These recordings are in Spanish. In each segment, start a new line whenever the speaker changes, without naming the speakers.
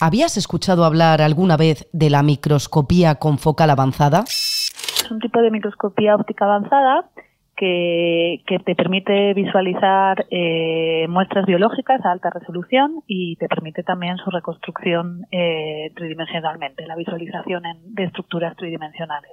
¿Habías escuchado hablar alguna vez de la microscopía con focal avanzada?
Es un tipo de microscopía óptica avanzada que, te permite visualizar eh, muestras biológicas a alta resolución y te permite también su reconstrucción eh, tridimensionalmente, la visualización de estructuras tridimensionales.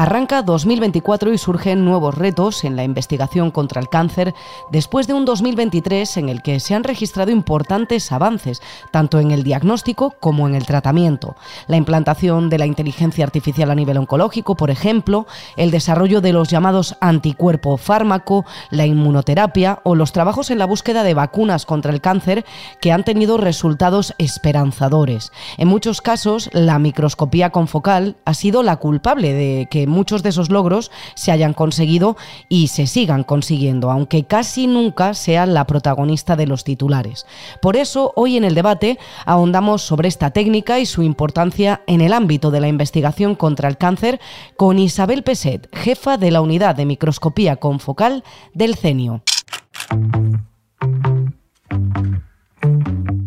Arranca 2024 y surgen nuevos retos en la investigación contra el cáncer después de un 2023 en el que se han registrado importantes avances, tanto en el diagnóstico como en el tratamiento. La implantación de la inteligencia artificial a nivel oncológico, por ejemplo, el desarrollo de los llamados anticuerpo fármaco, la inmunoterapia o los trabajos en la búsqueda de vacunas contra el cáncer que han tenido resultados esperanzadores. En muchos casos, la microscopía confocal ha sido la culpable de que muchos de esos logros se hayan conseguido y se sigan consiguiendo, aunque casi nunca sea la protagonista de los titulares. Por eso, hoy en el debate ahondamos sobre esta técnica y su importancia en el ámbito de la investigación contra el cáncer con Isabel Peset, jefa de la unidad de microscopía confocal del CENIO.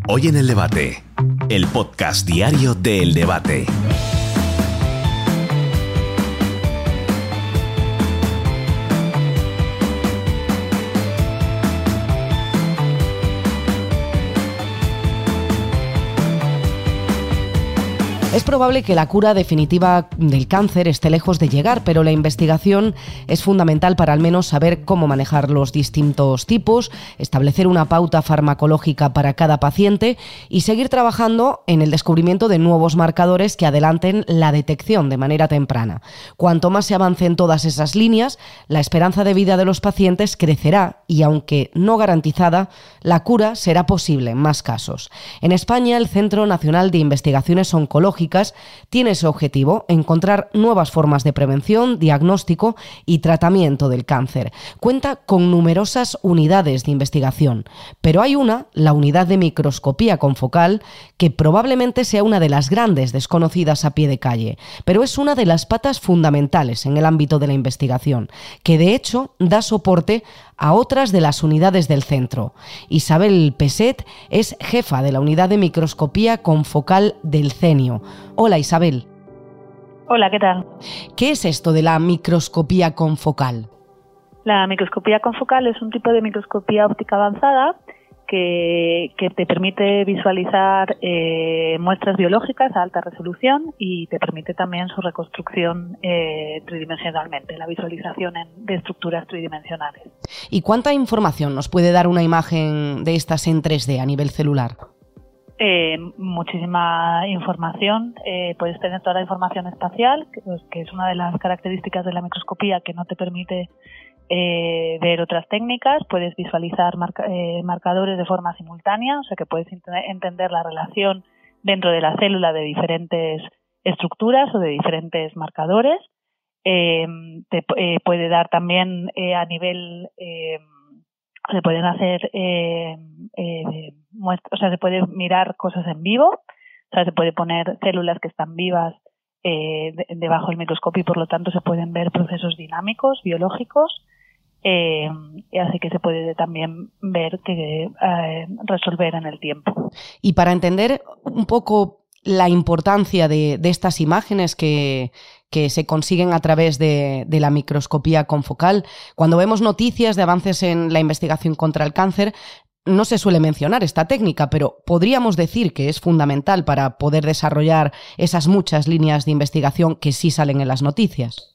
Hoy en el debate, el podcast diario del Debate.
Probable que la cura definitiva del cáncer esté lejos de llegar, pero la investigación es fundamental para al menos saber cómo manejar los distintos tipos, establecer una pauta farmacológica para cada paciente y seguir trabajando en el descubrimiento de nuevos marcadores que adelanten la detección de manera temprana. Cuanto más se avance en todas esas líneas, la esperanza de vida de los pacientes crecerá y aunque no garantizada, la cura será posible en más casos. En España, el Centro Nacional de Investigaciones Oncológicas tiene ese objetivo, encontrar nuevas formas de prevención, diagnóstico y tratamiento del cáncer. Cuenta con numerosas unidades de investigación, pero hay una, la unidad de microscopía confocal, que probablemente sea una de las grandes desconocidas a pie de calle, pero es una de las patas fundamentales en el ámbito de la investigación, que de hecho da soporte a otras de las unidades del centro. Isabel Peset es jefa de la unidad de microscopía confocal del CENIO. Hola Isabel.
Hola, ¿qué tal?
¿Qué es esto de la microscopía confocal?
La microscopía confocal es un tipo de microscopía óptica avanzada que, te permite visualizar eh, muestras biológicas a alta resolución y te permite también su reconstrucción eh, tridimensionalmente, la visualización de estructuras tridimensionales.
¿Y cuánta información nos puede dar una imagen de estas en 3D a nivel celular?
Eh, muchísima información. puedes tener toda la información espacial, que, es una de las características de la microscopía que no te permite eh, ver otras técnicas, puedes visualizar eh, marcadores de forma simultánea, o sea que puedes entender la relación dentro de la célula de diferentes estructuras o de diferentes marcadores. Eh, te puede dar también a nivel, se pueden hacer, o sea, se puede mirar cosas en vivo, o sea, se puede poner células que están vivas debajo del microscopio y por lo tanto se pueden ver procesos dinámicos, biológicos eh, así que se puede también ver que eh, resolver en el tiempo.
Y para entender un poco la importancia de, estas imágenes que, se consiguen a través de, la microscopía confocal. Cuando vemos noticias de avances en la investigación contra el cáncer, no se suele mencionar esta técnica, pero podríamos decir que es fundamental para poder desarrollar esas muchas líneas de investigación que sí salen en las noticias.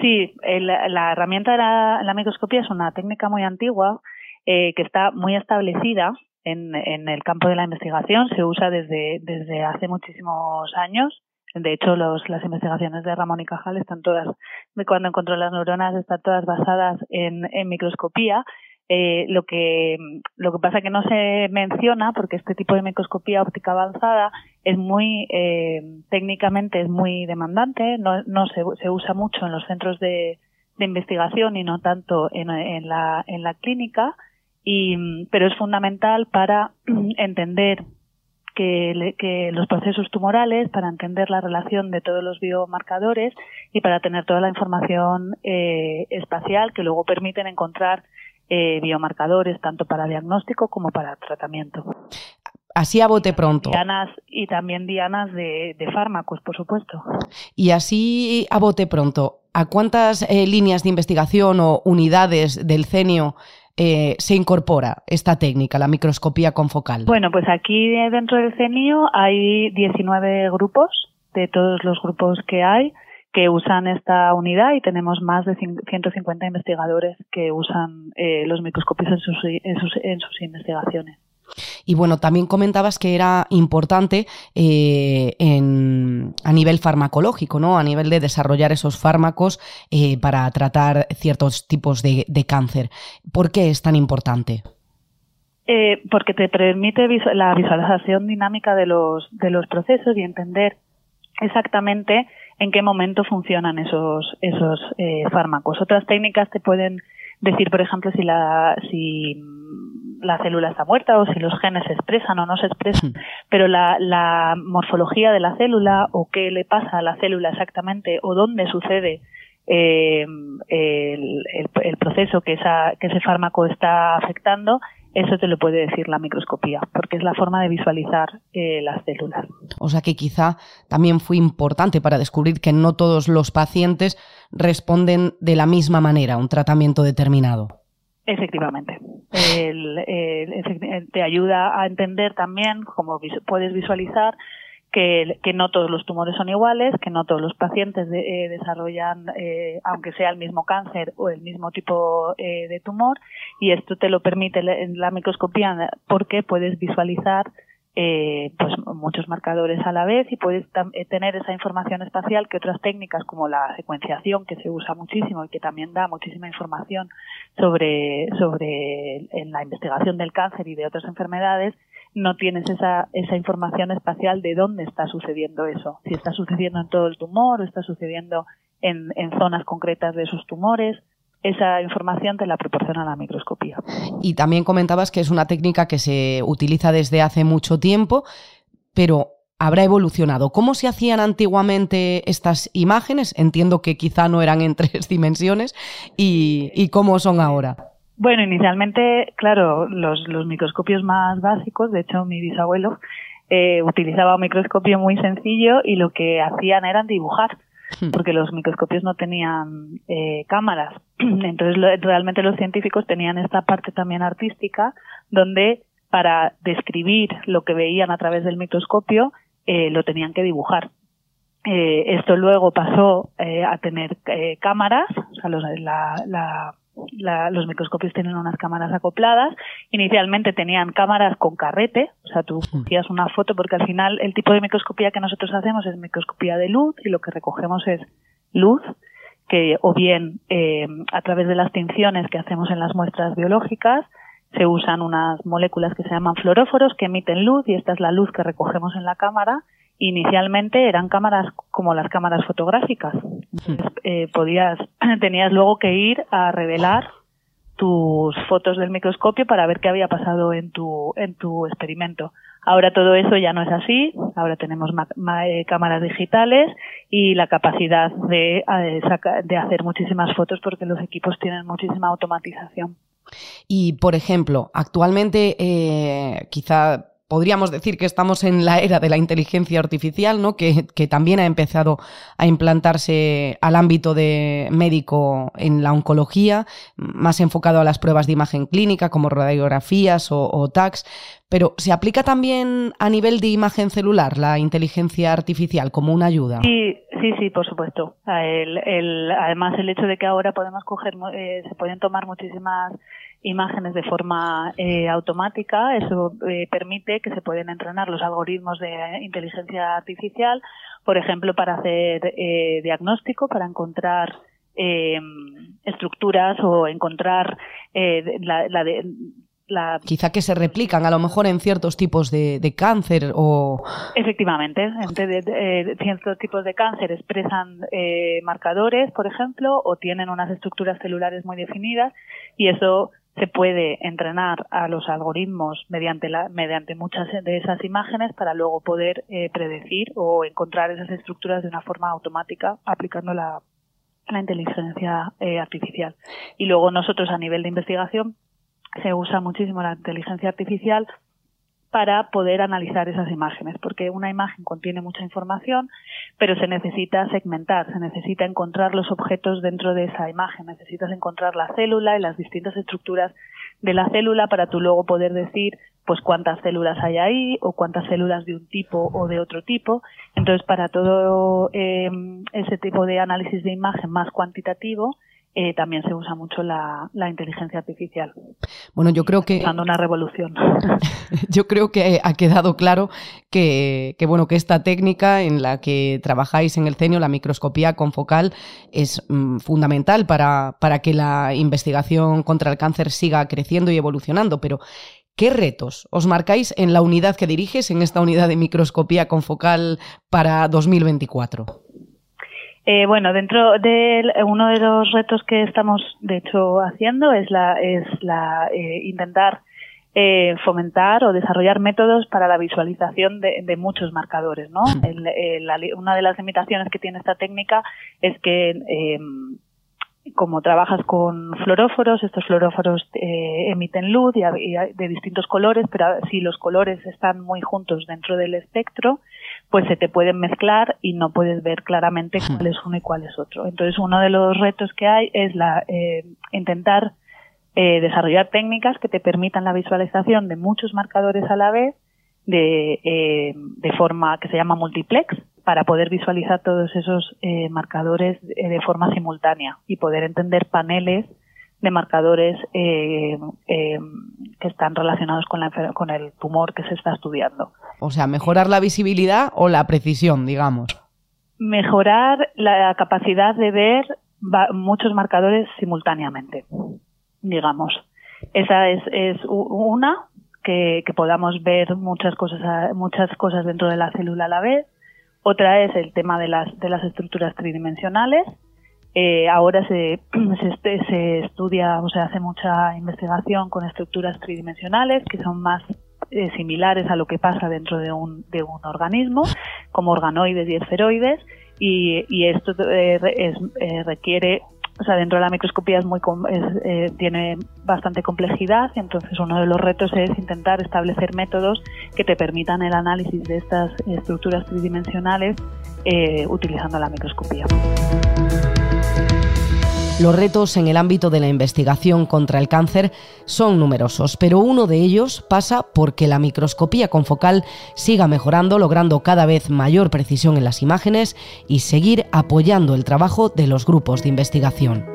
Sí, la herramienta de la, microscopía es una técnica muy antigua eh, que está muy establecida en, en, el campo de la investigación. Se usa desde, desde hace muchísimos años. De hecho, los, las investigaciones de Ramón y Cajal están todas, cuando encontró las neuronas, están todas basadas en, en microscopía. Eh, lo que lo que pasa que no se menciona porque este tipo de microscopía óptica avanzada es muy eh, técnicamente es muy demandante no, no se, se, usa mucho en los centros de, investigación y no tanto en, en, la en la clínica y pero es fundamental para entender que, que, los procesos tumorales, para entender la relación de todos los biomarcadores y para tener toda la información eh, espacial que luego permiten encontrar eh, biomarcadores tanto para diagnóstico como para tratamiento.
Así a bote pronto.
Dianas, y también dianas de, fármacos, por supuesto.
Y así a bote pronto, ¿a cuántas eh, líneas de investigación o unidades del CENIO eh, se incorpora esta técnica, la microscopía confocal?
Bueno, pues aquí dentro del CENIO hay 19 grupos, de todos los grupos que hay, que usan esta unidad y tenemos más de 150 investigadores que usan eh, los microscopios en sus, en sus investigaciones.
Y bueno, también comentabas que era importante eh, a nivel farmacológico, ¿no? A nivel de desarrollar esos fármacos eh, para tratar ciertos tipos de, cáncer. ¿Por qué es tan importante?
Eh, porque te permite la visualización dinámica de los, de los procesos y entender exactamente en qué momento funcionan esos, esos fármacos. Otras técnicas te pueden decir, por ejemplo, si la, si la célula está muerta o si los genes se expresan o no se expresan, hmm. pero la, la morfología de la célula o qué le pasa a la célula exactamente o dónde sucede eh, el, el, proceso que, esa, que ese fármaco está afectando, eso te lo puede decir la microscopía, porque es la forma de visualizar eh, las células.
O sea que quizá también fue importante para descubrir que no todos los pacientes responden de la misma manera a un tratamiento determinado.
Efectivamente. Te ayuda a entender también, como puedes visualizar, que, no todos los tumores son iguales, que no todos los pacientes eh, desarrollan, eh, aunque sea el mismo cáncer o el mismo tipo eh, de tumor, y esto te lo permite en la microscopía porque puedes visualizar eh, pues muchos marcadores a la vez y puedes eh, tener esa información espacial que otras técnicas como la secuenciación que se usa muchísimo y que también da muchísima información sobre sobre en la investigación del cáncer y de otras enfermedades no tienes esa esa información espacial de dónde está sucediendo eso. Si está sucediendo en todo el tumor o está sucediendo en, en zonas concretas de esos tumores esa información te la proporciona la microscopía.
Y también comentabas que es una técnica que se utiliza desde hace mucho tiempo, pero habrá evolucionado. ¿Cómo se hacían antiguamente estas imágenes? Entiendo que quizá no eran en tres dimensiones. ¿Y, cómo son ahora?
Bueno, inicialmente, claro, los, microscopios más básicos, de hecho mi bisabuelo eh, utilizaba un microscopio muy sencillo y lo que hacían era dibujar. Hmm. porque los microscopios no tenían eh, cámaras. Entonces, realmente los científicos tenían esta parte también artística donde para describir lo que veían a través del microscopio eh, lo tenían que dibujar. Eh, esto luego pasó a tener cámaras, o sea, la los microscopios tienen unas cámaras acopladas. Inicialmente tenían cámaras con carrete, o sea, tú hacías una foto porque al final el tipo de microscopía que nosotros hacemos es microscopía de luz y lo que recogemos es luz que o bien eh, a través de las tinciones que hacemos en las muestras biológicas se usan unas moléculas que se llaman fluoróforos que emiten luz y esta es la luz que recogemos en la cámara inicialmente eran cámaras como las cámaras fotográficas. Eh, podías, tenías luego que ir a revelar tus fotos del microscopio para ver qué había pasado en tu, en tu experimento. Ahora todo eso ya no es así, ahora tenemos eh, cámaras digitales y la capacidad de, eh, de hacer muchísimas fotos porque los equipos tienen muchísima automatización.
Y, por ejemplo, actualmente eh, quizá podríamos decir que estamos en la era de la inteligencia artificial, ¿no? Que, también ha empezado a implantarse al ámbito de médico en la oncología, más enfocado a las pruebas de imagen clínica como radiografías o, TACs, pero ¿se aplica también a nivel de imagen celular la inteligencia artificial como una ayuda?
Sí, sí, sí, por supuesto. además, el hecho de que ahora podemos coger, eh, se pueden tomar muchísimas imágenes de forma eh, automática. Eso eh, permite que se pueden entrenar los algoritmos de inteligencia artificial, por ejemplo, para hacer eh, diagnóstico, para encontrar estructuras o encontrar la, la,
Quizá que se replican a lo mejor en ciertos tipos de, cáncer o...
Efectivamente, en ciertos tipos de cáncer expresan marcadores, por ejemplo, o tienen unas estructuras celulares muy definidas y eso se puede entrenar a los algoritmos mediante, la, mediante muchas de esas imágenes para luego poder eh, predecir o encontrar esas estructuras de una forma automática aplicando la, inteligencia eh, artificial. Y luego nosotros a nivel de investigación se usa muchísimo la inteligencia artificial para poder analizar esas imágenes, porque una imagen contiene mucha información, pero se necesita segmentar, se necesita encontrar los objetos dentro de esa imagen, necesitas encontrar la célula y las distintas estructuras de la célula para tú luego poder decir pues cuántas células hay ahí o cuántas células de un tipo o de otro tipo. Entonces, para todo eh, ese tipo de análisis de imagen más cuantitativo, eh, también se usa mucho la, inteligencia artificial.
Bueno, yo creo que
dando una revolución.
yo creo que ha quedado claro que, bueno que esta técnica en la que trabajáis en el CENIO, la microscopía confocal, es mm, fundamental para, para que la investigación contra el cáncer siga creciendo y evolucionando. Pero ¿Qué retos os marcáis en la unidad que diriges, en esta unidad de microscopía confocal para 2024?
Eh, bueno, dentro de uno de los retos que estamos, de hecho, haciendo es la, es la eh, intentar eh, fomentar o desarrollar métodos para la visualización de, muchos marcadores, ¿no? una de las limitaciones que tiene esta técnica es que como trabajas con fluoróforos, estos fluoróforos emiten luz y, de distintos colores, pero si los colores están muy juntos dentro del espectro, pues se te pueden mezclar y no puedes ver claramente cuál es uno y cuál es otro. Entonces, uno de los retos que hay es la, eh, intentar eh, desarrollar técnicas que te permitan la visualización de muchos marcadores a la vez de, eh, de forma que se llama multiplex para poder visualizar todos esos marcadores de forma simultánea y poder entender paneles de marcadores eh, eh, que están relacionados con, la, con el tumor que se está estudiando.
O sea, mejorar la visibilidad o la precisión, digamos.
Mejorar la capacidad de ver muchos marcadores simultáneamente, digamos. Esa es, es una, que, podamos ver muchas cosas, muchas cosas dentro de la célula a la vez. Otra es el tema de las, de las estructuras tridimensionales, eh, ahora se, se, se, estudia o se hace mucha investigación con estructuras tridimensionales que son más eh, similares a lo que pasa dentro de un, de un organismo, como organoides y esferoides, y, y esto eh, es, eh, requiere o sea, dentro de la microscopía es muy es, tiene bastante complejidad entonces uno de los retos es intentar establecer métodos que te permitan el análisis de estas estructuras tridimensionales utilizando la microscopía.
Los retos en el ámbito de la investigación contra el cáncer son numerosos, pero uno de ellos pasa porque la microscopía confocal siga mejorando, logrando cada vez mayor precisión en las imágenes y seguir apoyando el trabajo de los grupos de investigación.